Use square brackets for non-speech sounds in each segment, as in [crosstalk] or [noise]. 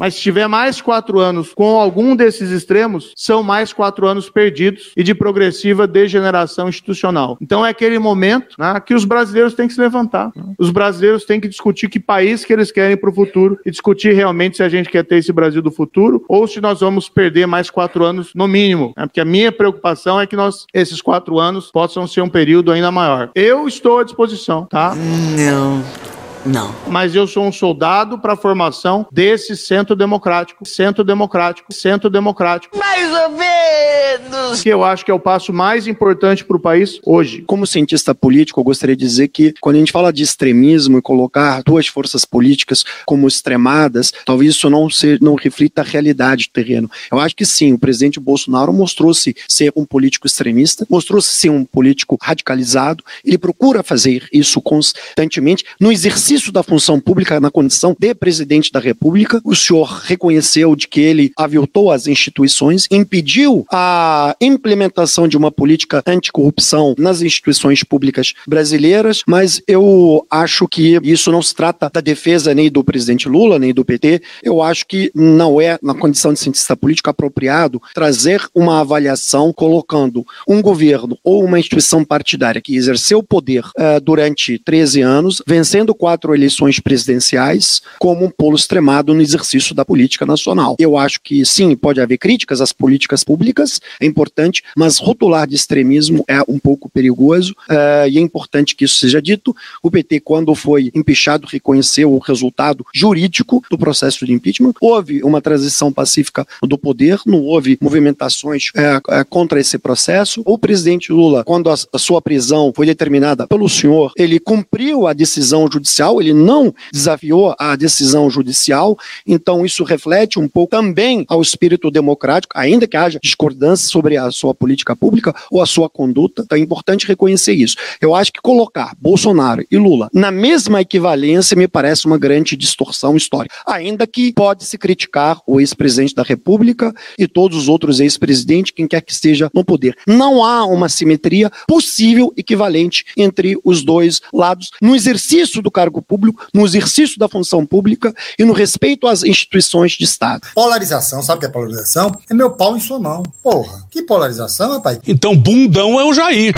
Mas se tiver mais quatro anos com algum desses extremos, são mais quatro anos perdidos e de progressiva degeneração institucional. Então é aquele momento né, que os brasileiros têm que se levantar. Os brasileiros têm que discutir que país que eles querem para o futuro e discutir realmente se a gente quer ter esse Brasil do futuro ou se nós vamos perder mais quatro anos no mínimo. Né? Porque a minha preocupação é que nós, esses quatro anos possam ser um período ainda maior. Eu estou à disposição, tá? Não. Não. Mas eu sou um soldado para a formação desse centro democrático, centro democrático, centro democrático. Mais ou menos. Que eu acho que é o passo mais importante para o país hoje. Como cientista político, eu gostaria de dizer que quando a gente fala de extremismo e colocar duas forças políticas como extremadas, talvez isso não, ser, não reflita a realidade do terreno. Eu acho que sim, o presidente Bolsonaro mostrou-se ser um político extremista, mostrou-se ser um político radicalizado, ele procura fazer isso constantemente no exercício exercício da função pública na condição de presidente da República. O senhor reconheceu de que ele aviltou as instituições, impediu a implementação de uma política anticorrupção nas instituições públicas brasileiras, mas eu acho que isso não se trata da defesa nem do presidente Lula, nem do PT. Eu acho que não é, na condição de cientista político, apropriado trazer uma avaliação colocando um governo ou uma instituição partidária que exerceu o poder uh, durante 13 anos, vencendo quatro quatro eleições presidenciais como um polo extremado no exercício da política nacional. Eu acho que sim, pode haver críticas às políticas públicas, é importante, mas rotular de extremismo é um pouco perigoso uh, e é importante que isso seja dito. O PT, quando foi empichado, reconheceu o resultado jurídico do processo de impeachment. Houve uma transição pacífica do poder, não houve movimentações uh, uh, contra esse processo. O presidente Lula, quando a, a sua prisão foi determinada pelo senhor, ele cumpriu a decisão judicial ele não desafiou a decisão judicial, então isso reflete um pouco também ao espírito democrático, ainda que haja discordância sobre a sua política pública ou a sua conduta, então é importante reconhecer isso. Eu acho que colocar Bolsonaro e Lula na mesma equivalência me parece uma grande distorção histórica, ainda que pode se criticar o ex-presidente da República e todos os outros ex-presidentes, quem quer que esteja no poder. Não há uma simetria possível equivalente entre os dois lados no exercício do cargo cargo público, no exercício da função pública e no respeito às instituições de Estado. Polarização, sabe o que é polarização? É meu pau em sua mão. Porra, que polarização, rapaz? Então bundão é o Jair.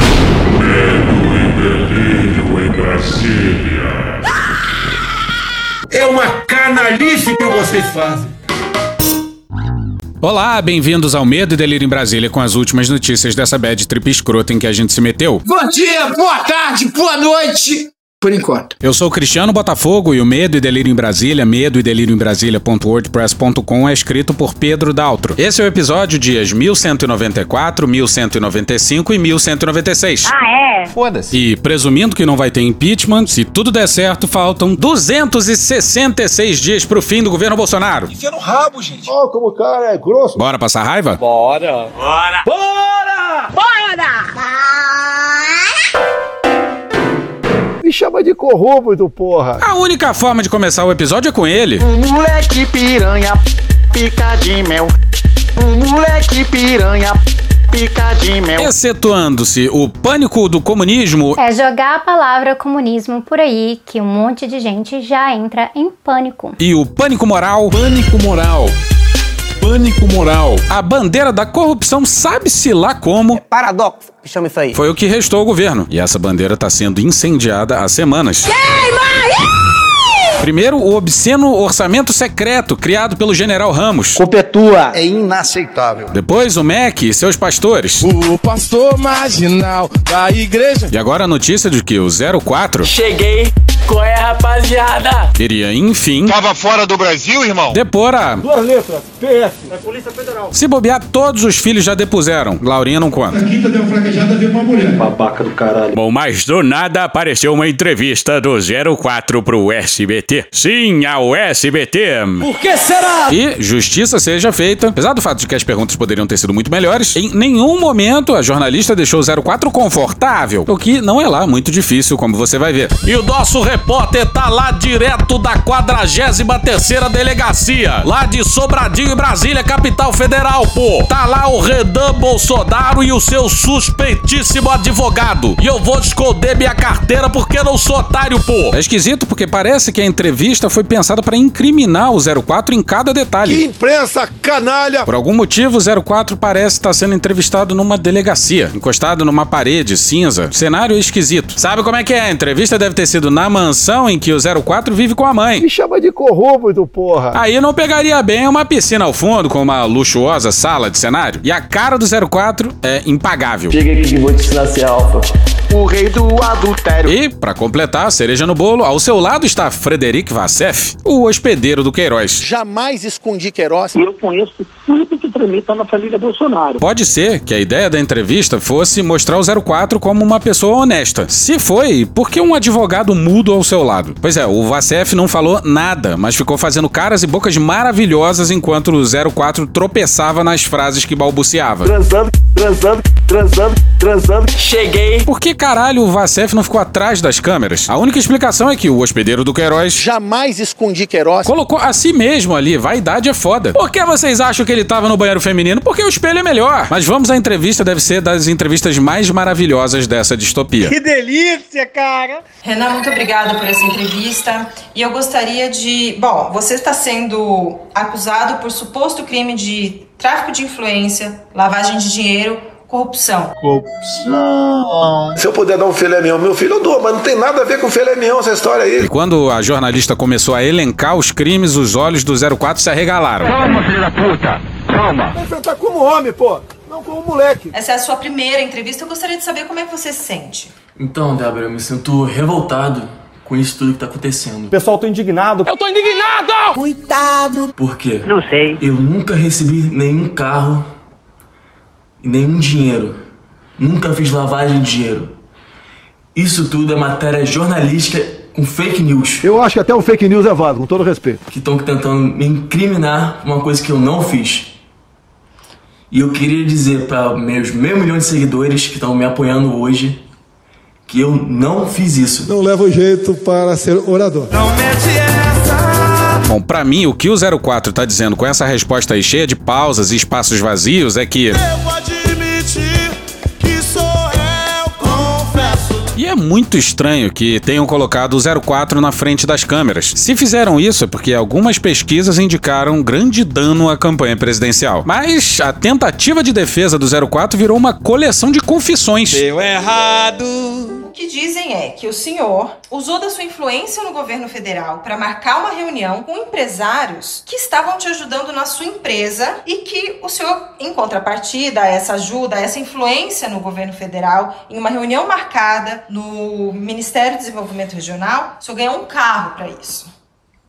Medo e delírio em Brasília. É uma canalice que vocês fazem. Olá, bem-vindos ao Medo e Delírio em Brasília com as últimas notícias dessa bad trip escrota em que a gente se meteu. Bom dia, boa tarde, boa noite por enquanto. Eu sou Cristiano Botafogo e o Medo e Delírio em Brasília, medo e delírio em Brasília.wordpress.com é escrito por Pedro Daltro. Esse é o episódio dias 1194, 1195 e 1196. Ah, é? Foda-se. E presumindo que não vai ter impeachment, se tudo der certo, faltam 266 dias pro fim do governo Bolsonaro. Enfia no rabo, gente. Ó, oh, como o cara é grosso. Bora passar raiva? Bora. Bora. Bora! Bora! Me chama de corrupto, porra. A única forma de começar o episódio é com ele. Um moleque piranha, pica de mel. Um moleque piranha, pica de mel. Excetuando-se o pânico do comunismo. É jogar a palavra comunismo por aí que um monte de gente já entra em pânico. E o pânico moral. Pânico moral pânico moral. A bandeira da corrupção sabe-se lá como. É paradoxo, chama isso aí. Foi o que restou ao governo. E essa bandeira está sendo incendiada há semanas. Queima! Primeiro, o obsceno orçamento secreto criado pelo general Ramos. Copetua. É inaceitável. Depois, o MEC e seus pastores. O pastor marginal da igreja. E agora a notícia de que o 04. Cheguei. Qual é, rapaziada? Iria, enfim. Tava fora do Brasil, irmão? Depor a. Duas letras. PS. Da Polícia Federal. Se bobear, todos os filhos já depuseram. Laurinha não conta. A quinta deu fraquejada, veio uma mulher. Babaca do caralho. Bom, mas do nada apareceu uma entrevista do 04 pro SBT. SBT. Sim, ao SBT. Por que será? E justiça seja feita. Apesar do fato de que as perguntas poderiam ter sido muito melhores, em nenhum momento a jornalista deixou o 04 confortável, o que não é lá muito difícil, como você vai ver. E o nosso repórter repórter tá lá direto da 43ª delegacia, lá de Sobradinho e Brasília, capital federal, pô. Tá lá o Redan Bolsonaro e o seu suspeitíssimo advogado. E eu vou esconder minha carteira porque não sou otário, pô. É esquisito porque parece que a entrevista foi pensada para incriminar o 04 em cada detalhe. Que imprensa canalha! Por algum motivo, o 04 parece estar sendo entrevistado numa delegacia, encostado numa parede cinza. Cenário esquisito. Sabe como é que é? A entrevista deve ter sido na mansão em que o 04 vive com a mãe. Me chama de corrupto, porra. Aí não pegaria bem uma piscina ao fundo com uma luxuosa sala de cenário. E a cara do 04 é impagável. Chega aqui que vou te ensinar a ser alfa. O rei do adultério. E, pra completar a cereja no bolo, ao seu lado está Frederic Vassef, o hospedeiro do Queiroz. Jamais escondi Queiroz. E eu conheço tudo que tramita na família Bolsonaro. Pode ser que a ideia da entrevista fosse mostrar o 04 como uma pessoa honesta. Se foi, por que um advogado mudo ao seu lado? Pois é, o Vassef não falou nada, mas ficou fazendo caras e bocas maravilhosas enquanto o 04 tropeçava nas frases que balbuciava. Transando, transando, transando, transando. Cheguei. Por que caralho o Vassef não ficou atrás das câmeras? A única explicação é que o hospedeiro do Queiroz Jamais escondi Queiroz. colocou a si mesmo ali. Vaidade é foda. Por que vocês acham que ele tava no banheiro feminino? Porque o espelho é melhor. Mas vamos à entrevista, deve ser das entrevistas mais maravilhosas dessa distopia. Que delícia, cara! Renan, muito obrigada por essa entrevista. E eu gostaria de. Bom, você está sendo acusado por suposto crime de tráfico de influência, lavagem de dinheiro, corrupção. Corrupção. Se eu puder dar um filé mignon, meu filho, eu dou, mas não tem nada a ver com filé mignon essa história aí. E quando a jornalista começou a elencar os crimes, os olhos do 04 se arregalaram. Calma, filho da puta. Calma. Vai enfrentar como homem, pô. Não como moleque. Essa é a sua primeira entrevista. Eu gostaria de saber como é que você se sente. Então, Débora, eu me sinto revoltado com isso tudo que tá acontecendo. Pessoal, tô indignado. Eu tô indignado! Coitado. Por quê? Não sei. Eu nunca recebi nenhum carro e nenhum dinheiro. Nunca fiz lavagem de dinheiro. Isso tudo é matéria jornalística com fake news. Eu acho que até o fake news é válido, com todo respeito. Que estão tentando me incriminar por uma coisa que eu não fiz. E eu queria dizer para meus meio milhão de seguidores que estão me apoiando hoje que eu não fiz isso. Não leva o jeito para ser orador. Bom, pra mim, o que o 04 tá dizendo com essa resposta aí cheia de pausas e espaços vazios é que. E é muito estranho que tenham colocado o 04 na frente das câmeras. Se fizeram isso é porque algumas pesquisas indicaram grande dano à campanha presidencial. Mas a tentativa de defesa do 04 virou uma coleção de confissões. Deu errado. O que dizem é que o senhor usou da sua influência no governo federal para marcar uma reunião com empresários que estavam te ajudando na sua empresa e que o senhor, em contrapartida a essa ajuda, a essa influência no governo federal, em uma reunião marcada no Ministério do Desenvolvimento Regional, o senhor ganhou um carro para isso.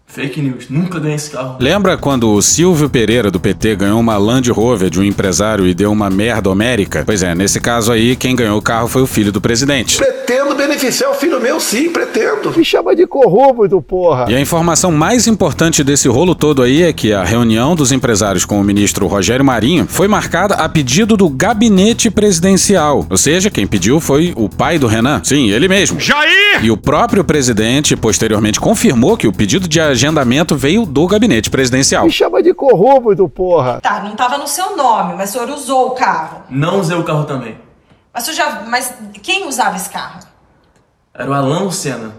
Fake news. Nunca ganhei esse carro. Lembra quando o Silvio Pereira do PT ganhou uma Land Rover de um empresário e deu uma merda homérica? Pois é, nesse caso aí, quem ganhou o carro foi o filho do presidente. Pretendo beneficiar o filho meu, sim, pretendo. Me chama de corrupto, porra. E a informação mais importante desse rolo todo aí é que a reunião dos empresários com o ministro Rogério Marinho foi marcada a pedido do gabinete presidencial. Ou seja, quem pediu foi o pai do Renan. Sim, ele mesmo. Jair! E o próprio presidente posteriormente confirmou que o pedido de agendamento veio do gabinete presidencial. Me chama de corrupto, porra. Tá, não tava no seu nome, mas o senhor usou o carro. Não usei o carro também. Mas, o senhor já, mas quem usava esse carro? Era o Alan Lucena.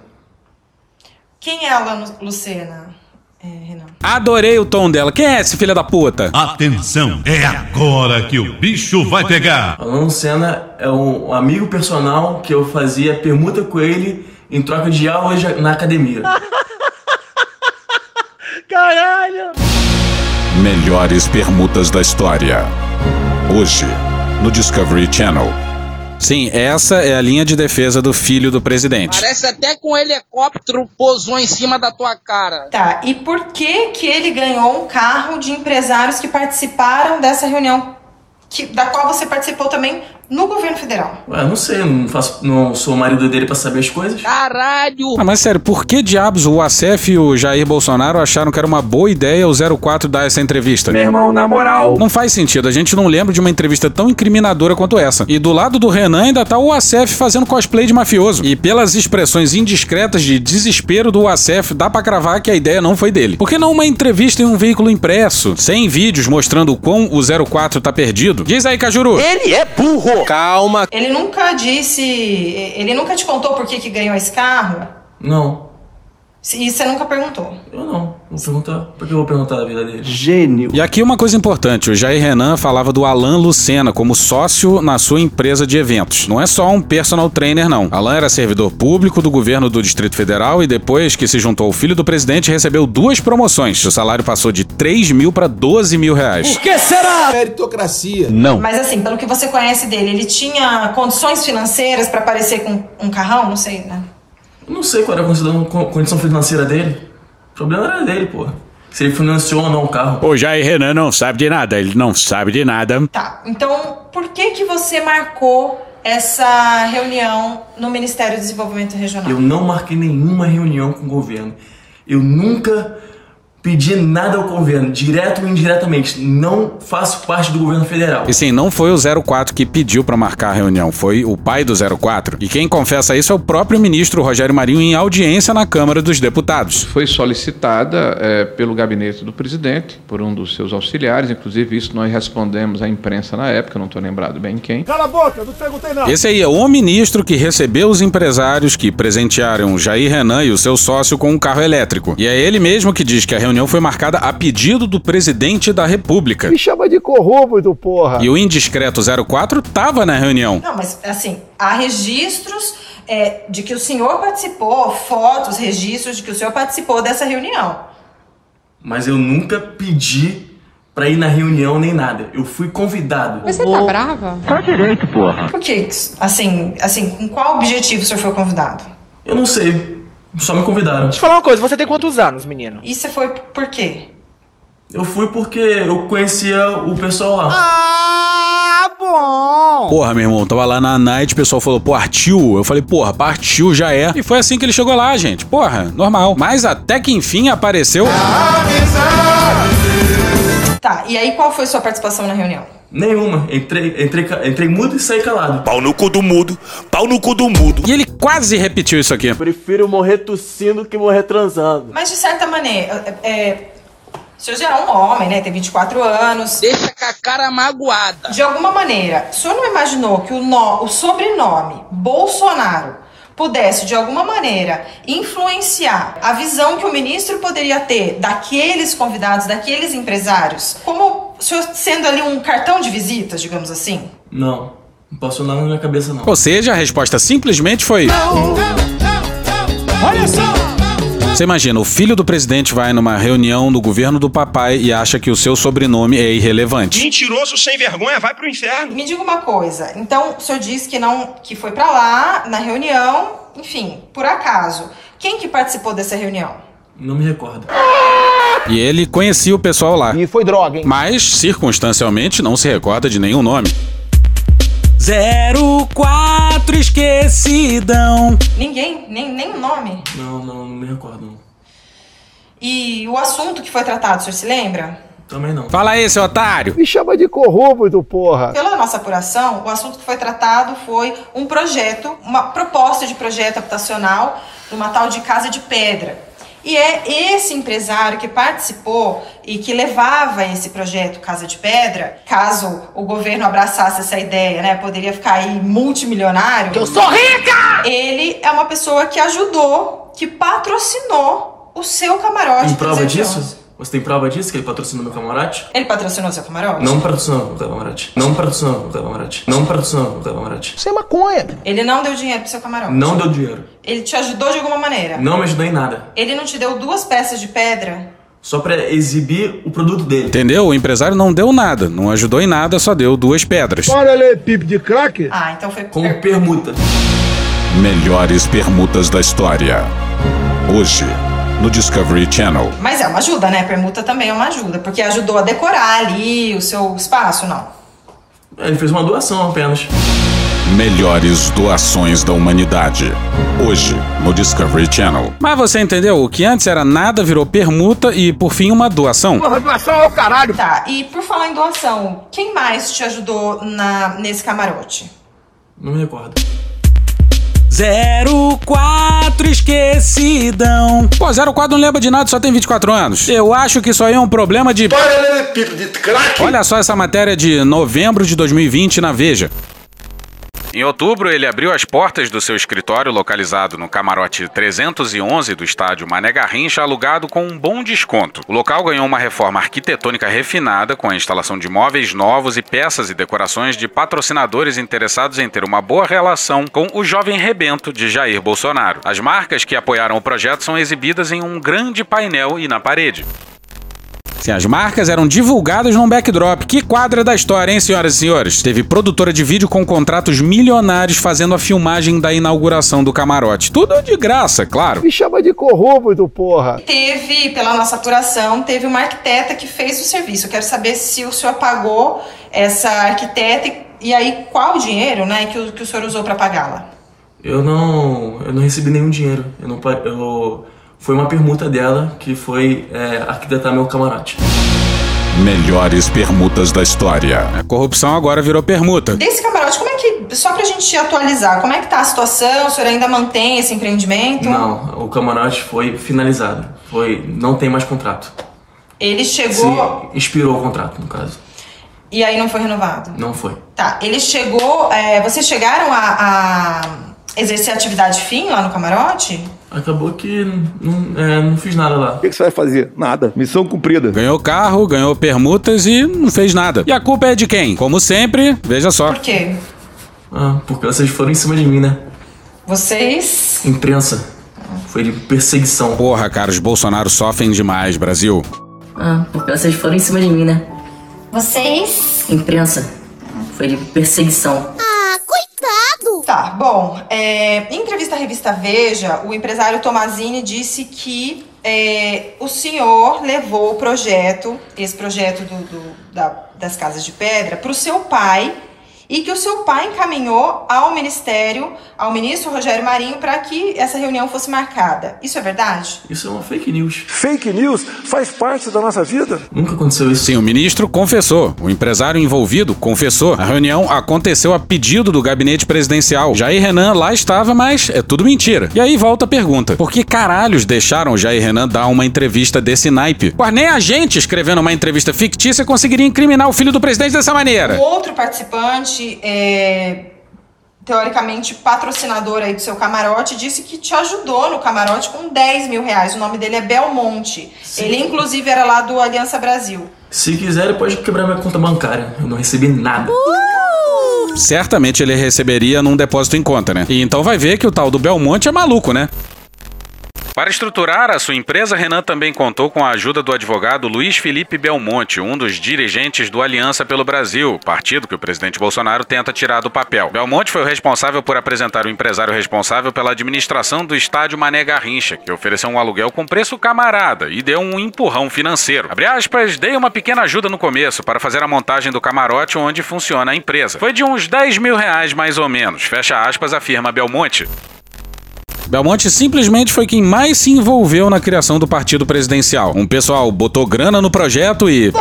Quem é a Alan Lucena, é, Renan? Adorei o tom dela. Quem é esse filho da puta? Atenção, é agora que o bicho vai pegar. Alan Lucena é um amigo personal que eu fazia permuta com ele em troca de aulas na academia. [laughs] Caralho! Melhores permutas da história. Hoje, no Discovery Channel. Sim, essa é a linha de defesa do filho do presidente. Parece até com um helicóptero pousou em cima da tua cara. Tá, e por que que ele ganhou um carro de empresários que participaram dessa reunião, que, da qual você participou também no governo federal? Ué, não sei, não, faço, não sou o marido dele pra saber as coisas. Caralho! Ah, mas sério, por que diabos o ACF e o Jair Bolsonaro acharam que era uma boa ideia o 04 dar essa entrevista? Meu irmão, na moral. Não faz sentido, a gente não lembra de uma entrevista tão incriminadora quanto essa. E do lado do Renan ainda tá o ACF fazendo cosplay de mafioso. E pelas expressões indiscretas de desespero do ACF, dá pra cravar que a ideia não foi dele. Por que não uma entrevista em um veículo impresso, sem vídeos mostrando o quão o 04 tá perdido? Diz aí, Cajuru. Ele é burro. Calma. Ele nunca disse. Ele nunca te contou por que, que ganhou esse carro? Não, E você nunca perguntou. eu não. Vou perguntar. Por que eu vou perguntar da vida dele? Gênio. E aqui uma coisa importante, o Jair Renan falava do Alan Lucena como sócio na sua empresa de eventos. Não é só um personal trainer, não. Alan era servidor público do governo do Distrito Federal e depois que se juntou ao filho do presidente, recebeu duas promoções. O salário passou de 3 mil para 12 mil reais. que será? Meritocracia. Não. Mas assim, pelo que você conhece dele, ele tinha condições financeiras pra aparecer com um carrão? Não sei, né? Eu não sei qual era a condição- co- condição financeira dele. O problema era dele, porra. Se ele financiou ou não o carro. O Jair Renan não sabe de nada, ele não sabe de nada. Tá. Então, por que que você marcou essa reunião no Ministério do Desenvolvimento Regional? Eu não marquei nenhuma reunião com o governo. Eu nunca pedi nada ao governo, direto ou indiretamente. Não faço parte do governo federal. E sim, não foi o 04 que pediu para marcar a reunião, foi o pai do 04. E quem confessa isso é o próprio ministro Rogério Marinho em audiência na Câmara dos Deputados. Foi solicitada eh, pelo gabinete do presidente, por um dos seus auxiliares, inclusive isso nós respondemos à imprensa na época, não estou lembrado bem quem. Cala a boca, não perguntei não. Esse aí é o ministro que recebeu os empresários que presentearam Jair Renan e o seu sócio com um carro elétrico. E é ele mesmo que diz que a reunião foi marcada a pedido do presidente da República. Me chama de corrupto, porra. E o indiscreto 04 tava na reunião. Não, mas assim, há registros é, de que o senhor participou, fotos, registros de que o senhor participou dessa reunião. Mas eu nunca pedi pra ir na reunião nem nada. Eu fui convidado. Mas você tá brava? Tá direito, porra. Por que? Assim, assim, com qual objetivo o senhor foi convidado? Eu não sei. Só me convidaram. Deixa eu falar uma coisa, você tem quantos anos, menino? E você foi por quê? Eu fui porque eu conhecia o pessoal lá. Ah, bom! Porra, meu irmão, tava lá na night, o pessoal falou, partiu. Eu falei, porra, partiu, já é. E foi assim que ele chegou lá, gente. Porra, normal. Mas até que enfim apareceu. Tá, e aí qual foi sua participação na reunião? Nenhuma. Entrei, entrei, entrei mudo e saí calado. Pau no cu do mudo, pau no cu do mudo. E ele quase repetiu isso aqui. Prefiro morrer tossindo que morrer transando. Mas de certa maneira, é, é, o senhor já é um homem, né? Tem 24 anos. Deixa com a cara magoada. De alguma maneira, o senhor não imaginou que o, no- o sobrenome Bolsonaro pudesse, de alguma maneira, influenciar a visão que o ministro poderia ter daqueles convidados, daqueles empresários, como sendo ali um cartão de visitas, digamos assim? Não. Não passou nada na minha cabeça, não. Ou seja, a resposta simplesmente foi. Olha só! Você imagina, o filho do presidente vai numa reunião no governo do papai e acha que o seu sobrenome é irrelevante. Mentiroso sem vergonha, vai pro inferno. Me diga uma coisa. Então, o senhor disse que não, que foi pra lá na reunião, enfim, por acaso. Quem que participou dessa reunião? Não me recordo. E ele conhecia o pessoal lá. E foi droga, hein? Mas, circunstancialmente, não se recorda de nenhum nome. 04 esquecidão. Ninguém, nem, nem o nome. Não, não, não me recordo, não. E o assunto que foi tratado, o senhor se lembra? Também não. Fala aí, seu otário. Me chama de corrupto, porra. Pela nossa apuração, o assunto que foi tratado foi um projeto, uma proposta de projeto habitacional de uma tal de Casa de Pedra. E é esse empresário que participou e que levava esse projeto Casa de Pedra, caso o governo abraçasse essa ideia, né, poderia ficar aí multimilionário. Que eu sou rica! Ele é uma pessoa que ajudou, que patrocinou o seu camarote. Tem prova 311. disso? Você tem prova disso que ele patrocinou meu camarote? Ele patrocinou seu camarote? Não patrocinou meu camarote. Não patrocinou meu camarote. Não patrocinou meu camarote. Isso é maconha. Ele não deu dinheiro pro seu camarote. Não deu dinheiro. Ele te ajudou de alguma maneira. Não me ajudou em nada. Ele não te deu duas peças de pedra? Só pra exibir o produto dele. Entendeu? O empresário não deu nada, não ajudou em nada, só deu duas pedras. Bora ler pipe de crack? Ah, então foi. Com permuta. Melhores permutas da história. Hoje, no Discovery Channel. Mas é uma ajuda, né? Permuta também é uma ajuda, porque ajudou a decorar ali o seu espaço, não. Ele fez uma doação apenas. Melhores doações da humanidade. Hoje, no Discovery Channel. Mas você entendeu? O que antes era nada virou permuta e, por fim, uma doação. Porra, doação é o caralho. Tá, e por falar em doação, quem mais te ajudou na, nesse camarote? Não me recordo. 04 esquecidão. Pô, 04 não lembra de nada, só tem 24 anos. Eu acho que isso aí é um problema de. Olha só essa matéria de novembro de 2020 na Veja. Em outubro, ele abriu as portas do seu escritório localizado no camarote 311 do estádio Mané Garrincha, alugado com um bom desconto. O local ganhou uma reforma arquitetônica refinada, com a instalação de móveis novos e peças e decorações de patrocinadores interessados em ter uma boa relação com o jovem rebento de Jair Bolsonaro. As marcas que apoiaram o projeto são exibidas em um grande painel e na parede. Sim, as marcas eram divulgadas num backdrop. Que quadra da história, hein, senhoras e senhores? Teve produtora de vídeo com contratos milionários fazendo a filmagem da inauguração do camarote. Tudo de graça, claro. Me chama de corrupto, porra. Teve, pela nossa apuração, teve uma arquiteta que fez o serviço. Eu quero saber se o senhor pagou essa arquiteta e, e aí qual o dinheiro né, que, o, que o senhor usou para pagá-la? Eu não, eu não recebi nenhum dinheiro. Eu não, eu, foi uma permuta dela que foi é, arquitetar meu camarote. Melhores permutas da história. A corrupção agora virou permuta. Desse camarote, como é que, só pra gente atualizar, como é que tá a situação? O senhor ainda mantém esse empreendimento? Não, o camarote foi finalizado. Foi, não tem mais contrato. Ele chegou Se expirou o contrato, no caso. e aí não foi renovado? Não foi. Tá, ele chegou. é, vocês chegaram a, a exercer atividade fim lá no camarote? Acabou que não, é, não fiz nada lá. O que, que você vai fazer? Nada. Missão cumprida. Ganhou carro, ganhou permutas e não fez nada. E a culpa é de quem? Como sempre, veja só. Por quê? Ah, porque vocês foram em cima de mim, né? Vocês. Imprensa. Foi de perseguição. Porra, cara, os Bolsonaro sofrem demais, Brasil. Ah, porque vocês foram em cima de mim, né? Vocês. Imprensa. Foi de perseguição. Ah, Tá, bom. é, em entrevista à revista Veja, o empresário Tomazini disse que é, o senhor levou o projeto, esse projeto do- do- da- das casas de pedra, para o seu pai e que o seu pai encaminhou ao ministério, ao ministro Rogério Marinho, para que essa reunião fosse marcada. Isso é verdade? Isso é uma fake news. Fake news faz parte da nossa vida. Nunca aconteceu isso. Sim, o ministro confessou. O empresário envolvido confessou. A reunião aconteceu a pedido do gabinete presidencial. Jair Renan lá estava, mas é tudo mentira. E aí volta a pergunta: por que caralhos deixaram o Jair Renan dar uma entrevista desse naipe? Pois nem a gente escrevendo uma entrevista fictícia conseguiria incriminar o filho do presidente dessa maneira. O outro participante, é, teoricamente patrocinador aí do seu camarote, disse que te ajudou no camarote com 10 mil reais. O nome dele é Belmonte. Ele, inclusive, era lá do Aliança Brasil. Se quiser, ele pode quebrar minha conta bancária. Eu não recebi nada. Certamente ele receberia num depósito em conta, né? E então vai ver que o tal do Belmonte é maluco, né? Para estruturar a sua empresa, Renan também contou com a ajuda do advogado Luiz Felipe Belmonte, um dos dirigentes do Aliança pelo Brasil, partido que o presidente Bolsonaro tenta tirar do papel. Belmonte foi o responsável por apresentar o empresário responsável pela administração do estádio Mané Garrincha, que ofereceu um aluguel com preço camarada e deu um empurrão financeiro. Abre aspas, dei uma pequena ajuda no começo para fazer a montagem do camarote onde funciona a empresa. Foi de uns 10 mil reais mais ou menos, fecha aspas, afirma Belmonte. Belmonte simplesmente foi quem mais se envolveu na criação do partido presidencial. Um pessoal botou grana no projeto e.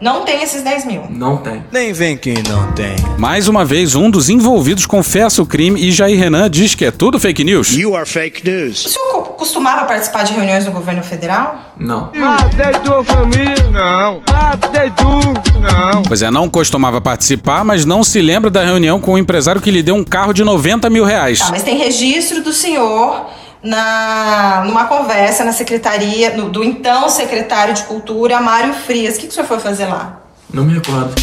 Não tem esses 10 mil. Não tem. Nem vem quem não tem. Mais uma vez, um dos envolvidos confessa o crime e Jair Renan diz que é tudo fake news. You are fake O news. senhor co- costumava participar de reuniões do governo federal? Não. Até tua família, não. Até tu, não. Pois é, não costumava participar, mas não se lembra da reunião com o empresário que lhe deu um carro de 90 mil reais. Tá, mas tem registro do senhor na, numa conversa na secretaria, no- do então secretário de Cultura, Mário Frias. O que, que o senhor foi fazer lá? Não me recordo.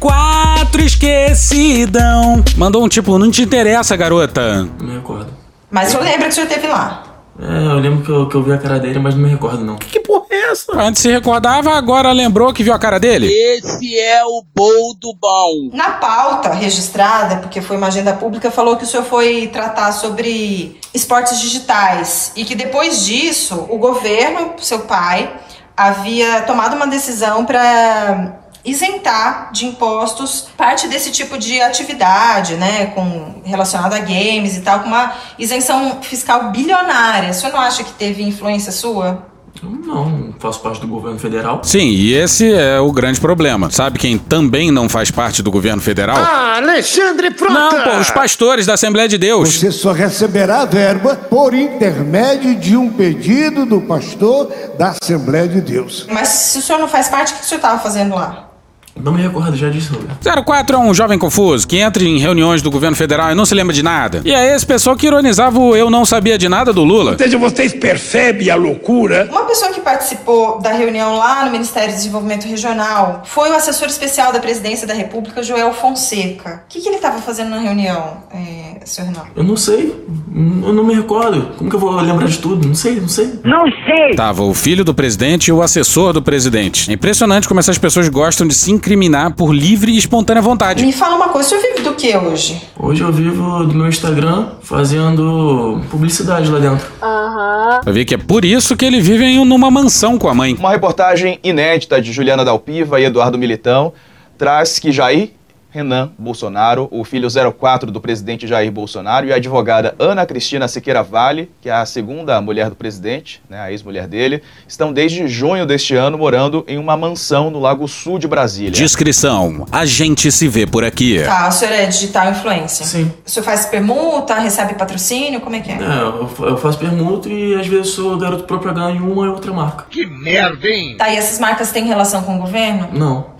04 esquecidão. Mandou um tipo, não te interessa, garota. Não me recordo. Mas o senhor lembra que o senhor esteve lá? É, eu lembro que eu, que eu vi a cara dele, mas não me recordo, não. Que porra é essa? Antes se recordava, agora lembrou que viu a cara dele? Esse é o boldo bom. Na pauta registrada, porque foi uma agenda pública, falou que o senhor foi tratar sobre esportes digitais e que depois disso o governo, seu pai, havia tomado uma decisão para isentar de impostos parte desse tipo de atividade, né, com relacionada a games e tal, com uma isenção fiscal bilionária. O senhor não acha que teve influência sua? Não, faço parte do governo federal. Sim, e esse é o grande problema. Sabe quem também não faz parte do governo federal? Ah, Alexandre Frota! Não, pô, os pastores da Assembleia de Deus. Você só receberá verba por intermédio de um pedido do pastor da Assembleia de Deus. Mas se o senhor não faz parte, o que o senhor estava fazendo lá? Não me recordo já disso, Roberto. 04 é um jovem confuso que entra em reuniões do governo federal e não se lembra de nada. E é esse pessoal que ironizava o eu não sabia de nada do Lula. Ou seja, vocês percebem a loucura? Uma pessoa que participou da reunião lá no Ministério do Desenvolvimento Regional foi o assessor especial da Presidência da República, Joel Fonseca. O que, que ele estava fazendo na reunião, é, senhor Renan? Eu não sei. Eu não me recordo. Como que eu vou lembrar de tudo? Não sei, não sei. Não sei! Tava o filho do presidente e o assessor do presidente. É impressionante como essas pessoas gostam de se incriminar por livre e espontânea vontade. Me fala uma coisa, o senhor vive do que hoje? Hoje eu vivo do meu Instagram fazendo publicidade lá dentro. Aham. Vai ver que é por isso que ele vive em numa mansão com a mãe. Uma reportagem inédita de Juliana Dalpiva e Eduardo Militão traz que Jair Renan Bolsonaro, o filho 04 do presidente Jair Bolsonaro, e a advogada Ana Cristina Siqueira Vale, que é a segunda mulher do presidente, né, a ex-mulher dele, estão desde junho deste ano morando em uma mansão no Lago Sul de Brasília. Descrição: A gente se vê por aqui. Tá, o senhor é digital influencer? Sim. O senhor faz permuta, recebe patrocínio, como é que é? É, eu fa- eu faço permuta e às vezes sou garoto propaganda em uma e outra marca. Que merda, hein? Tá, e essas marcas têm relação com o governo? Não.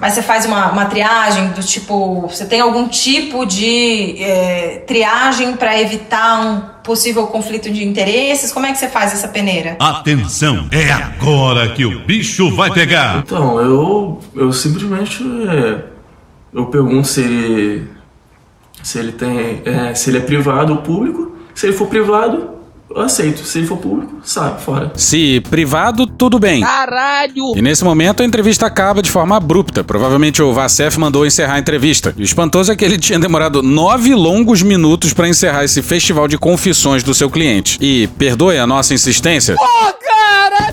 Mas você faz uma, uma triagem do tipo. Você tem algum tipo de é, triagem para evitar um possível conflito de interesses? Como é que você faz essa peneira? Atenção, é agora que o bicho vai pegar. Então, eu, eu simplesmente é, eu pergunto se ele se ele tem é, se ele é privado ou público. Se ele for privado, eu aceito. Se ele for público, sai fora. Se privado, tudo bem. Caralho! E nesse momento a entrevista acaba de forma abrupta. Provavelmente o Vacef mandou encerrar a entrevista. E o espantoso é que ele tinha demorado nove longos minutos para encerrar esse festival de confissões do seu cliente. E perdoe a nossa insistência.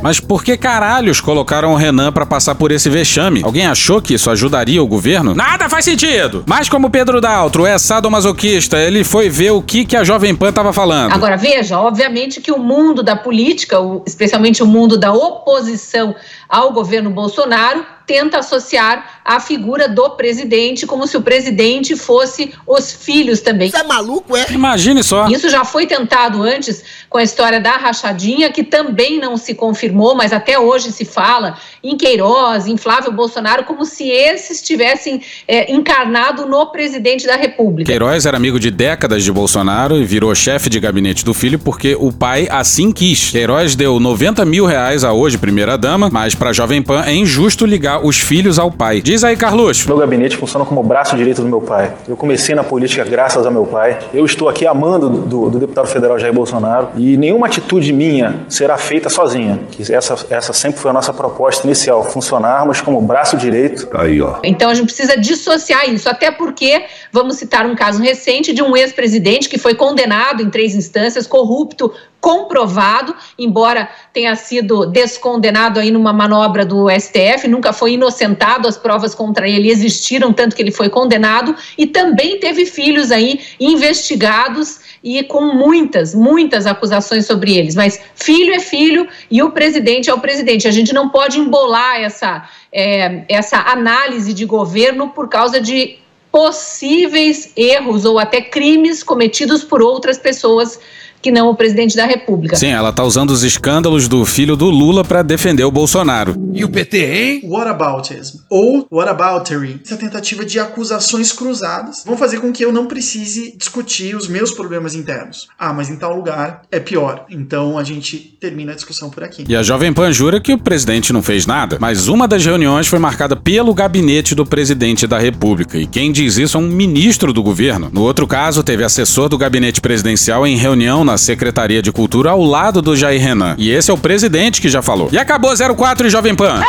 Mas por que caralhos colocaram o Renan pra passar por esse vexame? Alguém achou que isso ajudaria o governo? Nada faz sentido! Mas como Pedro Daltro é sadomasoquista, ele foi ver o que, que a Jovem Pan tava falando. Agora, veja, obviamente que o mundo da política, especialmente o mundo da oposição ao governo Bolsonaro, tenta associar a figura do presidente como se o presidente fosse os filhos também. Você é maluco, é? Imagine só. Isso já foi tentado antes com a história da rachadinha, que também não se confirmou, mas até hoje se fala em Queiroz, em Flávio Bolsonaro, como se esses tivessem é, encarnado no presidente da República. Queiroz era amigo de décadas de Bolsonaro e virou chefe de gabinete do filho porque o pai assim quis. Queiroz deu 90 mil reais a hoje primeira-dama, mas pra Jovem Pan é injusto ligar os filhos ao pai. Diz aí, Carluxo. Meu gabinete funciona como o braço direito do meu pai. Eu comecei na política graças ao meu pai. Eu estou aqui amando do, do deputado federal Jair Bolsonaro e nenhuma atitude minha será feita sozinha. Que essa, essa sempre foi a nossa proposta inicial, funcionarmos como braço direito. Aí, ó. Então a gente precisa dissociar isso, até porque vamos citar um caso recente de um ex-presidente que foi condenado em três instâncias, corrupto, comprovado, embora tenha sido descondenado aí numa manobra do STF, nunca foi inocentado, as provas contra ele existiram, tanto que ele foi condenado, e também teve filhos aí investigados e com muitas, muitas acusações sobre eles. Mas filho é filho e o presidente é o presidente. A gente não pode embolar essa, é, essa análise de governo por causa de possíveis erros ou até crimes cometidos por outras pessoas que não o presidente da República. Sim, ela tá usando os escândalos do filho do Lula pra defender o Bolsonaro. E o PT, hein? Whataboutism ou whataboutery, essa tentativa de acusações cruzadas vão fazer com que eu não precise discutir os meus problemas internos. Ah, mas em tal lugar é pior. Então a gente termina a discussão por aqui. E a Jovem Pan jura que o presidente não fez nada, mas uma das reuniões foi marcada pelo gabinete do presidente da República. E quem diz isso é um ministro do governo. No outro caso, teve assessor do gabinete presidencial em reunião na Secretaria de Cultura ao lado do Jair Renan. E esse é o presidente que já falou. E acabou 04 e Jovem Pan.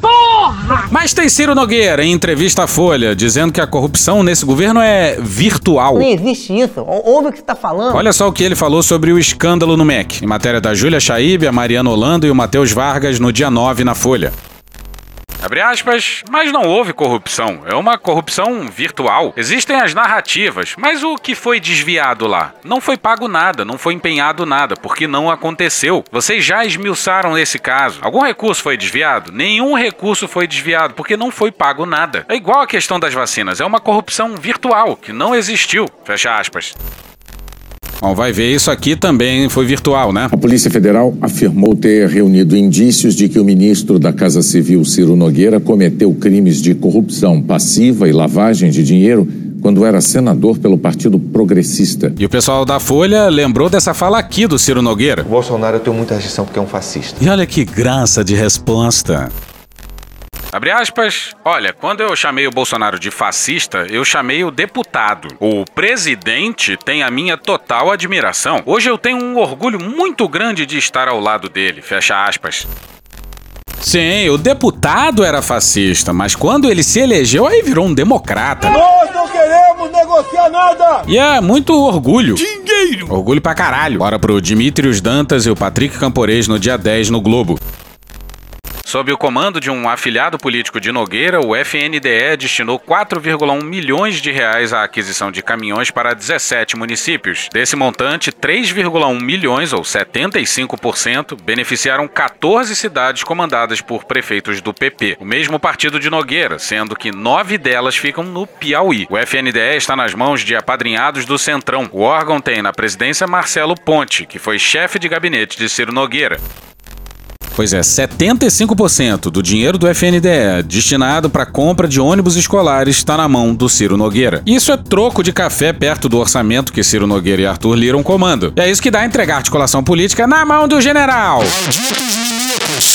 Porra! Mas tem Ciro Nogueira em entrevista à Folha, dizendo que a corrupção nesse governo é virtual. Não existe isso. Ouve o que você tá falando. Olha só o que ele falou sobre o escândalo no MEC, em matéria da Júlia Chaib, a Mariana Holanda e o Matheus Vargas no dia 9 na Folha. Abre aspas, mas não houve corrupção. É uma corrupção virtual. Existem as narrativas, mas o que foi desviado lá? Não foi pago nada, não foi empenhado nada, porque não aconteceu. Vocês já esmiuçaram esse caso. Algum recurso foi desviado? Nenhum recurso foi desviado, porque não foi pago nada. É igual a questão das vacinas, é uma corrupção virtual que não existiu. Fecha aspas. Bom, vai ver, isso aqui também foi virtual, né? A Polícia Federal afirmou ter reunido indícios de que o ministro da Casa Civil, Ciro Nogueira, cometeu crimes de corrupção passiva e lavagem de dinheiro quando era senador pelo Partido Progressista. E o pessoal da Folha lembrou dessa fala aqui do Ciro Nogueira. O Bolsonaro eu tenho muita rejeição porque é um fascista. E olha que graça de resposta. Abre aspas. Olha, quando eu chamei o Bolsonaro de fascista, eu chamei o deputado. O presidente tem a minha total admiração. Hoje eu tenho um orgulho muito grande de estar ao lado dele. Fecha aspas. Sim, o deputado era fascista, mas quando ele se elegeu, aí virou um democrata. Nós não queremos negociar nada! E é muito orgulho. Dinheiro! Orgulho pra caralho. Bora pro Dimitrios Dantas e o Patrick Camporês no dia 10 no Globo. Sob o comando de um afiliado político de Nogueira, o FNDE destinou 4,1 milhões de reais à aquisição de caminhões para 17 municípios. Desse montante, 3,1 milhões, ou 75%, beneficiaram 14 cidades comandadas por prefeitos do PP, o mesmo partido de Nogueira, sendo que nove delas ficam no Piauí. O FNDE está nas mãos de apadrinhados do Centrão. O órgão tem na presidência Marcelo Ponte, que foi chefe de gabinete de Ciro Nogueira. Pois é, 75% do dinheiro do FNDE destinado para compra de ônibus escolares está na mão do Ciro Nogueira. Isso é troco de café perto do orçamento que Ciro Nogueira e Arthur Lira comandam. E é isso que dá a entregar articulação política na mão do general.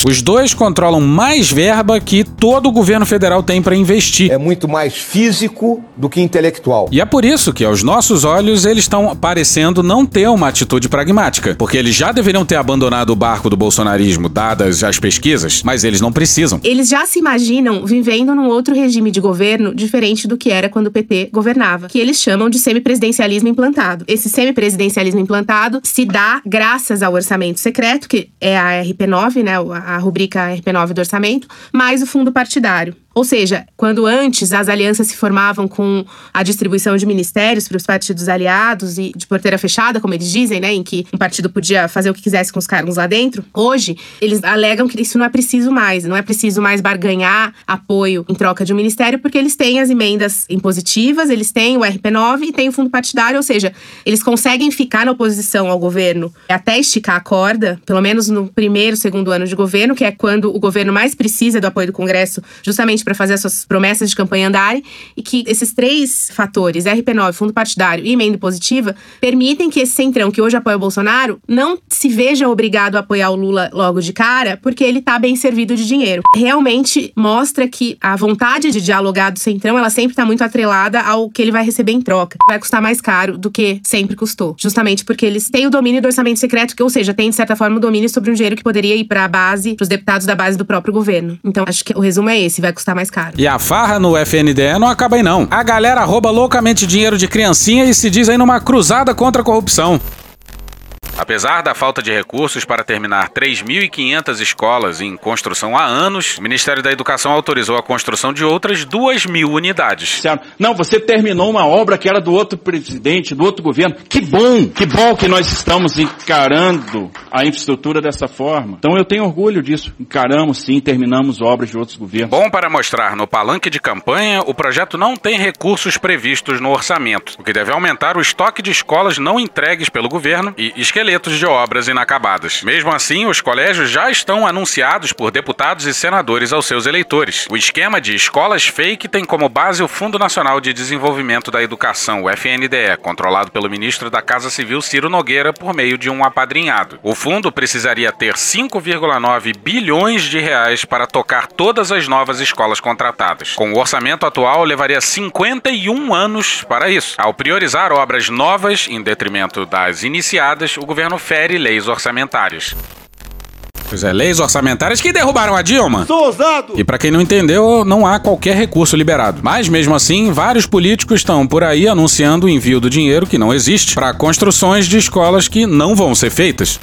Os dois controlam mais verba que todo o governo federal tem para investir. É muito mais físico do que intelectual. E é por isso que, aos nossos olhos, eles estão parecendo não ter uma atitude pragmática. Porque eles já deveriam ter abandonado o barco do bolsonarismo, dadas as pesquisas, mas eles não precisam. Eles já se imaginam vivendo num outro regime de governo diferente do que era quando o PT governava, que eles chamam de semipresidencialismo implantado. Esse semipresidencialismo implantado se dá graças ao orçamento secreto, que é a RP9, né, a rubrica RP9 do orçamento, mais o fundo partidário. Ou seja, quando antes as alianças se formavam com a distribuição de ministérios para os partidos aliados e de porteira fechada, como eles dizem, né, em que um partido podia fazer o que quisesse com os cargos lá dentro, hoje eles alegam que isso não é preciso mais, não é preciso mais barganhar apoio em troca de um ministério, porque eles têm as emendas impositivas, eles têm o RP9 e têm o fundo partidário, ou seja, eles conseguem ficar na oposição ao governo até esticar a corda, pelo menos no primeiro, segundo ano de governo, que é quando o governo mais precisa do apoio do Congresso, justamente para fazer as suas promessas de campanha andarem, e que esses três fatores, RP9, fundo partidário e emenda positiva, permitem que esse centrão que hoje apoia o Bolsonaro não se veja obrigado a apoiar o Lula logo de cara, porque ele está bem servido de dinheiro. Realmente mostra que a vontade de dialogar do centrão, ela sempre está muito atrelada ao que ele vai receber em troca. Vai custar mais caro do que sempre custou, justamente porque eles têm o domínio do orçamento secreto, que ou seja, tem de certa forma o domínio sobre um dinheiro que poderia ir para a base, para os deputados da base do próprio governo. Então, acho que o resumo é esse, vai custar mais caro. E a farra no FNDE não acaba aí não. A galera rouba loucamente dinheiro de criancinha e se diz aí numa cruzada contra a corrupção. Apesar da falta de recursos para terminar 3.500 escolas em construção há anos, o Ministério da Educação autorizou a construção de outras 2 mil unidades. Não, você terminou uma obra que era do outro presidente, do outro governo. Que bom, que bom que nós estamos encarando a infraestrutura dessa forma. Então eu tenho orgulho disso. Encaramos sim, terminamos obras de outros governos. Bom para mostrar no palanque de campanha, o projeto não tem recursos previstos no orçamento, o que deve aumentar o estoque de escolas não entregues pelo governo e esqueletos de obras inacabadas. Mesmo assim, os colégios já estão anunciados por deputados e senadores aos seus eleitores. O esquema de escolas fake tem como base o Fundo Nacional de Desenvolvimento da Educação, o FNDE, controlado pelo ministro da Casa Civil Ciro Nogueira por meio de um apadrinhado. O fundo precisaria ter 5,9 bilhões de reais para tocar todas as novas escolas contratadas. Com o orçamento atual, levaria 51 anos para isso. Ao priorizar obras novas em detrimento das iniciadas, o governo fere leis orçamentárias. Pois é, leis orçamentárias que derrubaram a Dilma. Sou ousado! E para quem não entendeu, não há qualquer recurso liberado. Mas mesmo assim, vários políticos estão por aí anunciando o envio do dinheiro que não existe para construções de escolas que não vão ser feitas.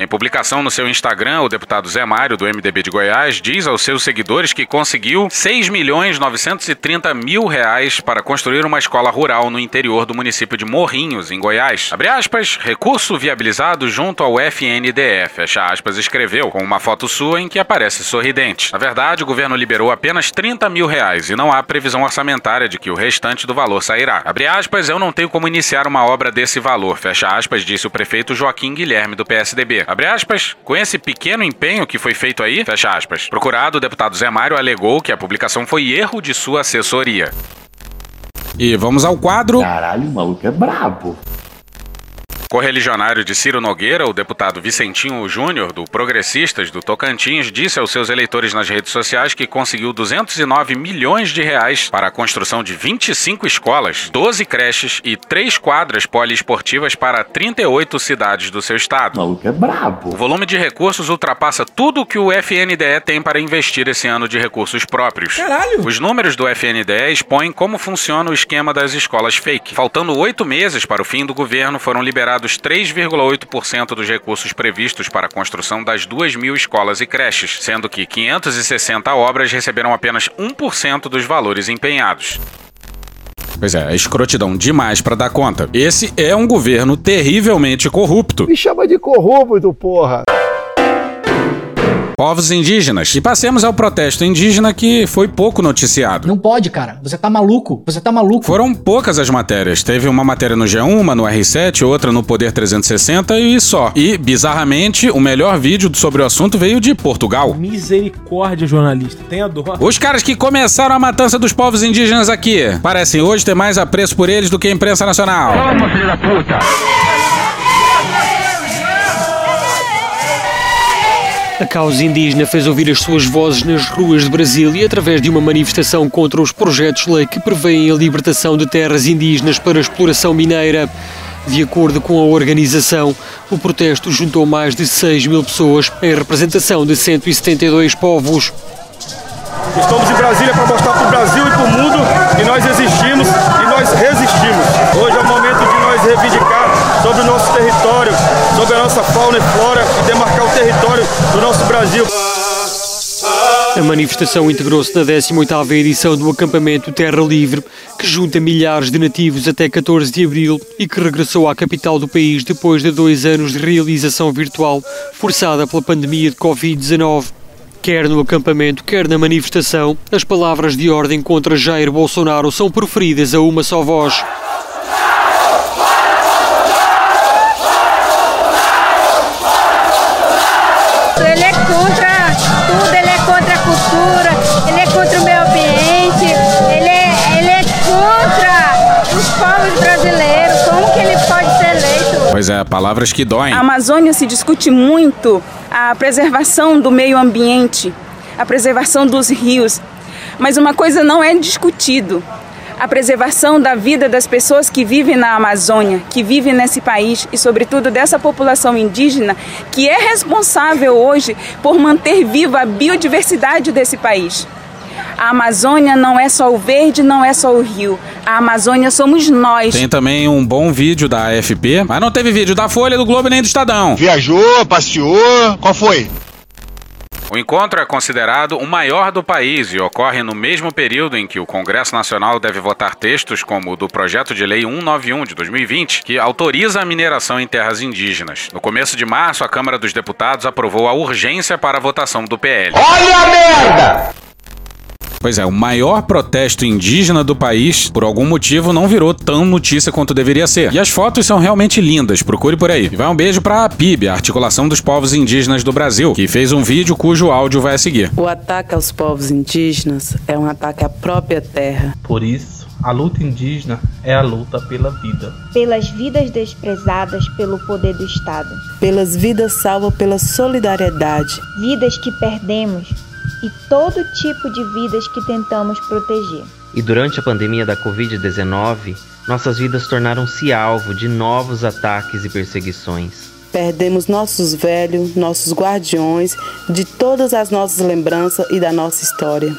Em publicação no seu Instagram, o deputado Zé Mário, do MDB de Goiás, diz aos seus seguidores que conseguiu 6 milhões 930 mil reais para construir uma escola rural no interior do município de Morrinhos, em Goiás. Abre aspas, recurso viabilizado junto ao FNDE, fecha aspas, escreveu, com uma foto sua em que aparece sorridente. Na verdade, o governo liberou apenas 30 mil reais e não há previsão orçamentária de que o restante do valor sairá. Abre aspas, eu não tenho como iniciar uma obra desse valor, fecha aspas, disse o prefeito Joaquim Guilherme do PSDB. Abre aspas, com esse pequeno empenho que foi feito aí, fecha aspas. Procurado, o deputado Zé Mário alegou que a publicação foi erro de sua assessoria. E vamos ao quadro. Caralho, o maluco é brabo. Correligionário de Ciro Nogueira, o deputado Vicentinho Júnior, do Progressistas do Tocantins, disse aos seus eleitores nas redes sociais que conseguiu 209 milhões de reais para a construção de 25 escolas, 12 creches e 3 quadras poliesportivas para 38 cidades do seu estado. O maluco é brabo. O volume de recursos ultrapassa tudo o que o FNDE tem para investir esse ano de recursos próprios. Caralho! Os números do FNDE expõem como funciona o esquema das escolas fake. Faltando oito meses para o fim do governo, foram liberados 3,8% dos recursos previstos para a construção das 2 mil escolas e creches, sendo que 560 obras receberam apenas 1% dos valores empenhados. Pois é, é escrotidão demais para dar conta. Esse é um governo terrivelmente corrupto. Me chama de corrupto, porra. Povos indígenas. E passemos ao protesto indígena que foi pouco noticiado. Não pode, cara. Você tá maluco. Você tá maluco. Foram poucas as matérias. Teve uma matéria no G1, uma no R7, outra no Poder 360 e só. E, bizarramente, o melhor vídeo sobre o assunto veio de Portugal. Misericórdia, jornalista. Tenha dó. Os caras que começaram a matança dos povos indígenas aqui parecem hoje ter mais apreço por eles do que a imprensa nacional. Toma, filho da puta! A causa indígena fez ouvir as suas vozes nas ruas de Brasília através de uma manifestação contra os projetos de lei que prevêem a libertação de terras indígenas para exploração mineira. De acordo com a organização, o protesto juntou mais de 6 mil pessoas em representação de 172 povos. Estamos em Brasília para mostrar para o Brasil e para o mundo que nós existimos e nós resistimos. Hoje é o momento de nós reivindicar sobre o nosso território, sobre a nossa fauna e flora e demarcar o território do nosso Brasil. A manifestação integrou-se na 18ª edição do acampamento Terra Livre, que junta milhares de nativos até 14 de abril e que regressou à capital do país depois de dois anos de realização virtual, forçada pela pandemia de Covid-19. Quer no acampamento, quer na manifestação, as palavras de ordem contra Jair Bolsonaro são proferidas a uma só voz. Palavras que doem. A Amazônia se discute muito a preservação do meio ambiente, a preservação dos rios, mas uma coisa não é discutido. A preservação da vida das pessoas que vivem na Amazônia, que vivem nesse país e, sobretudo, dessa população indígena que é responsável hoje por manter viva a biodiversidade desse país. A Amazônia não é só o verde, não é só o rio. A Amazônia somos nós. Tem também um bom vídeo da AFP, mas não teve vídeo da Folha, do Globo nem do Estadão. Viajou, passeou, qual foi? O encontro é considerado o maior do país e ocorre no mesmo período em que o Congresso Nacional deve votar textos como o do projeto de lei 191 de 2020, que autoriza a mineração em terras indígenas. No começo de março, a Câmara dos Deputados aprovou a urgência para a votação do PL. Olha a merda! Pois é, o maior protesto indígena do país, por algum motivo, não virou tão notícia quanto deveria ser. E as fotos são realmente lindas, procure por aí. E vai um beijo pra PIB, a Articulação dos Povos Indígenas do Brasil, que fez um vídeo cujo áudio vai a seguir. O ataque aos povos indígenas é um ataque à própria terra. Por isso, a luta indígena é a luta pela vida. Pelas vidas desprezadas pelo poder do Estado. Pelas vidas salvas pela solidariedade. Vidas que perdemos e todo tipo de vidas que tentamos proteger. E durante a pandemia da Covid-19, nossas vidas tornaram-se alvo de novos ataques e perseguições. Perdemos nossos velhos, nossos guardiões de todas as nossas lembranças e da nossa história.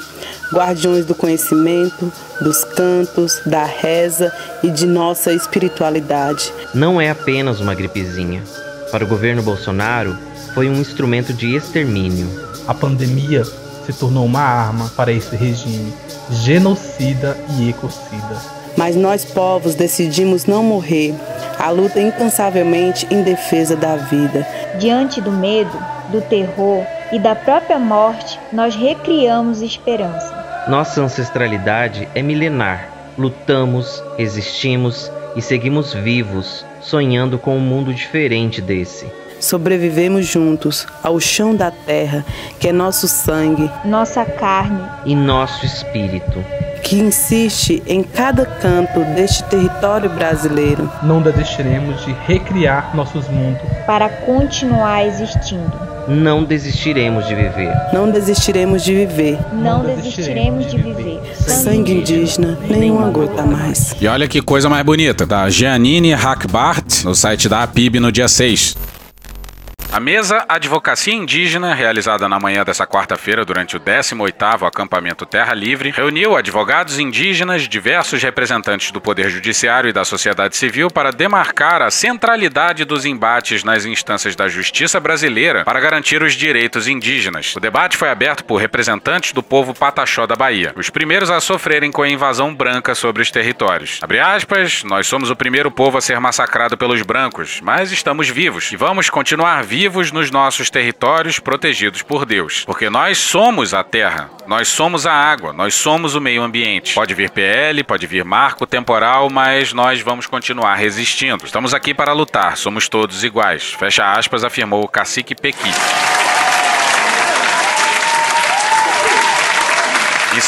Guardiões do conhecimento, dos cantos, da reza e de nossa espiritualidade. Não é apenas uma gripezinha. Para o governo Bolsonaro, foi um instrumento de extermínio. A pandemia se tornou uma arma para esse regime genocida e ecocida. Mas nós povos decidimos não morrer. A luta incansavelmente em defesa da vida. Diante do medo, do terror e da própria morte, nós recriamos esperança. Nossa ancestralidade é milenar. Lutamos, resistimos e seguimos vivos, sonhando com um mundo diferente desse. Sobrevivemos juntos ao chão da terra, que é nosso sangue, nossa carne e nosso espírito, que insiste em cada canto deste território brasileiro. Não desistiremos de recriar nossos mundos para continuar existindo. Não desistiremos de viver. Não desistiremos de viver. Não desistiremos de viver. Sangue indígena, nenhuma gota mais. E olha que coisa mais bonita, da Jeanine Hackbart, no site da APIB no dia 6. A mesa Advocacia Indígena, realizada na manhã dessa quarta-feira durante o 18º acampamento Terra Livre, reuniu advogados indígenas, diversos representantes do Poder Judiciário e da sociedade civil para demarcar a centralidade dos embates nas instâncias da justiça brasileira para garantir os direitos indígenas. O debate foi aberto por representantes do povo Pataxó da Bahia, os primeiros a sofrerem com a invasão branca sobre os territórios. Abre aspas, nós somos o primeiro povo a ser massacrado pelos brancos, mas estamos vivos e vamos continuar vivos vivos nos nossos territórios protegidos por Deus. Porque nós somos a terra, nós somos a água, nós somos o meio ambiente. Pode vir PL, pode vir marco temporal, mas nós vamos continuar resistindo. Estamos aqui para lutar, somos todos iguais. Fecha aspas, afirmou o cacique Pequi.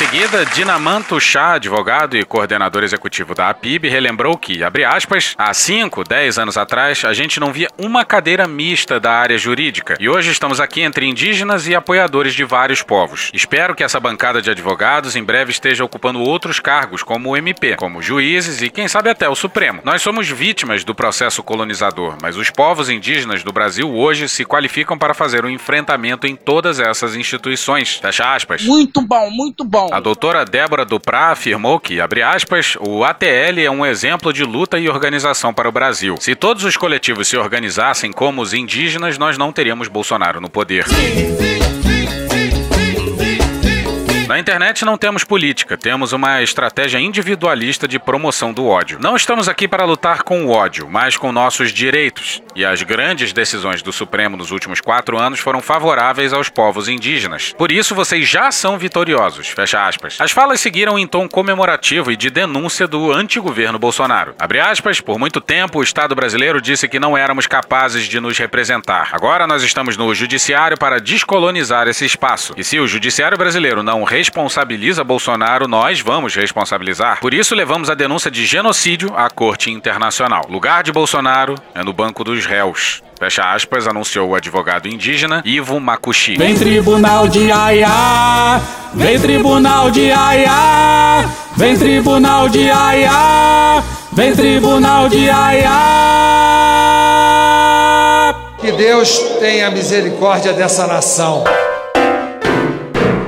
Seguida, Dinamanto Chá, advogado e coordenador executivo da APIB, relembrou que, abre aspas, há 5, 10 anos atrás, a gente não via uma cadeira mista da área jurídica e hoje estamos aqui entre indígenas e apoiadores de vários povos. Espero que essa bancada de advogados em breve esteja ocupando outros cargos, como o MP, como juízes e quem sabe até o Supremo. Nós somos vítimas do processo colonizador, mas os povos indígenas do Brasil hoje se qualificam para fazer um enfrentamento em todas essas instituições. Fecha aspas. Muito bom, muito bom bom. A doutora Débora Duprá afirmou que, abre aspas, o ATL é um exemplo de luta e organização para o Brasil. Se todos os coletivos se organizassem como os indígenas, nós não teríamos Bolsonaro no poder. Sim, sim. Na internet não temos política, temos uma estratégia individualista de promoção do ódio. Não estamos aqui para lutar com o ódio, mas com nossos direitos. E as grandes decisões do Supremo nos últimos quatro anos foram favoráveis aos povos indígenas. Por isso vocês já são vitoriosos. Fecha aspas. As falas seguiram em tom comemorativo e de denúncia do antigoverno Bolsonaro. Abre aspas, por muito tempo o Estado brasileiro disse que não éramos capazes de nos representar. Agora nós estamos no judiciário para descolonizar esse espaço. E se o judiciário brasileiro não responsabiliza Bolsonaro, nós vamos responsabilizar. Por isso, levamos a denúncia de genocídio à Corte Internacional. Lugar de Bolsonaro é no banco dos réus. Fecha aspas, anunciou o advogado indígena Ivo Makushi. Vem tribunal de Aiá, vem tribunal de Aiá, vem tribunal de Aiá, vem tribunal de Aiá. Que Deus tenha misericórdia dessa nação.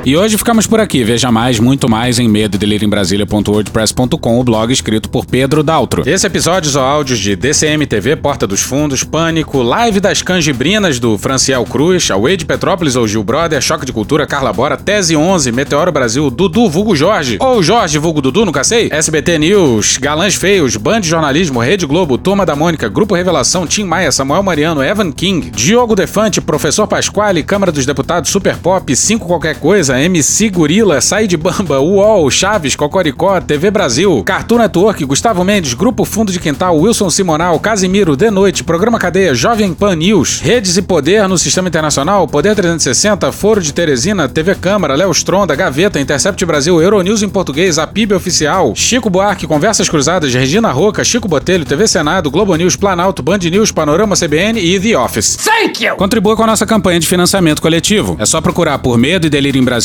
E hoje ficamos por aqui. Veja mais, muito mais em medo em Brasília.wordpress.com, o blog escrito por Pedro Daltro. Esse episódio são áudios de DCM TV, Porta dos Fundos, Pânico, Live das Canjibrinas do Franciel Cruz, Away de Petrópolis ou Gil Brother, Choque de Cultura, Carla Bora, Tese 11, Meteoro Brasil, Dudu, Vulgo Jorge, ou Jorge, Vulgo Dudu, nunca sei, SBT News, Galãs Feios, Band Jornalismo, Rede Globo, Turma da Mônica, Grupo Revelação, Tim Maia, Samuel Mariano, Evan King, Diogo Defante, Professor Pasquale, Câmara dos Deputados, Super Pop, 5 qualquer coisa, MC Gorila, Said Bamba, UOL, Chaves, Cocoricó, TV Brasil, Cartoon Network, Gustavo Mendes, Grupo Fundo de Quintal, Wilson Simonal, Casimiro, De Noite, Programa Cadeia, Jovem Pan News, Redes e Poder no Sistema Internacional, Poder 360, Foro de Teresina, TV Câmara, Léo Stronda, Gaveta, Intercept Brasil, Euronews em português, a PIB Oficial, Chico Buarque, Conversas Cruzadas, Regina Roca, Chico Botelho, TV Senado, Globo News, Planalto, Band News, Panorama CBN e The Office. Thank you! Contribua com a nossa campanha de financiamento coletivo. É só procurar por Medo e Delírio em Brasil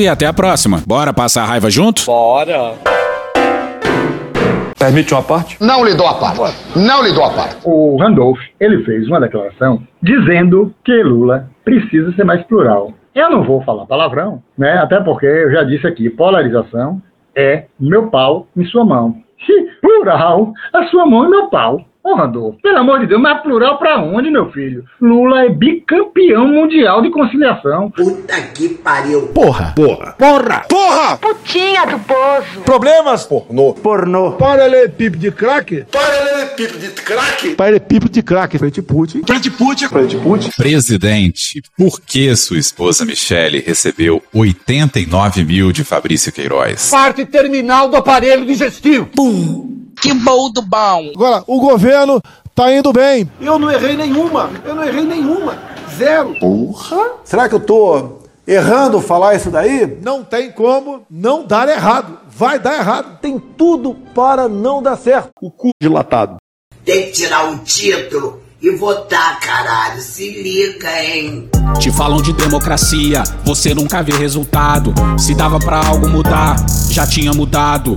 e até a próxima. Bora passar a raiva junto? Bora. Permite uma parte? Não lhe dou a parte. Não lhe dou a parte. O Randolph, ele fez uma declaração dizendo que Lula precisa ser mais plural. Eu não vou falar palavrão, né? Até porque eu já disse aqui, polarização é meu pau em sua mão. Se plural, a sua mão e meu pau. Ô, Randolfo, pelo amor de Deus, mas plural pra onde, meu filho? Lula é bicampeão mundial de conciliação. Puta que pariu. Porra! Porra! Porra! Porra! Putinha do poço. Problemas? Pornô. Pornô. Paralelepípedo de crack? Paralelepípedo de crack? Paralelepípedo de crack. Frente Putin. Frente Putin. Frente Putin. Presidente, por que sua esposa Michele recebeu 89 mil de Fabrício Queiroz? Parte terminal do aparelho digestivo. Pum. Que bom do bom. Agora, o governo tá indo bem. Eu não errei nenhuma. Eu não errei nenhuma. Zero. Porra! Será que eu tô errando falar isso daí? Não tem como não dar errado. Vai dar errado. Tem tudo para não dar certo. O cu dilatado. Tem que tirar o título e votar, caralho. Se liga, hein? Te falam de democracia, você nunca vê resultado. Se dava pra algo mudar, já tinha mudado.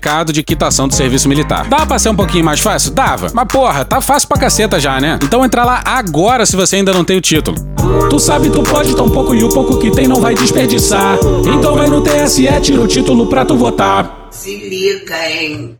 certificado de quitação do serviço militar. Dá pra ser um pouquinho mais fácil? Dava. Mas porra, tá fácil pra caceta já, né? Então entra lá agora se você ainda não tem o título. Tu sabe, tu pode tão pouco e o pouco que tem não vai desperdiçar. Então vai no TSE, tira o título pra tu votar. Se liga, hein?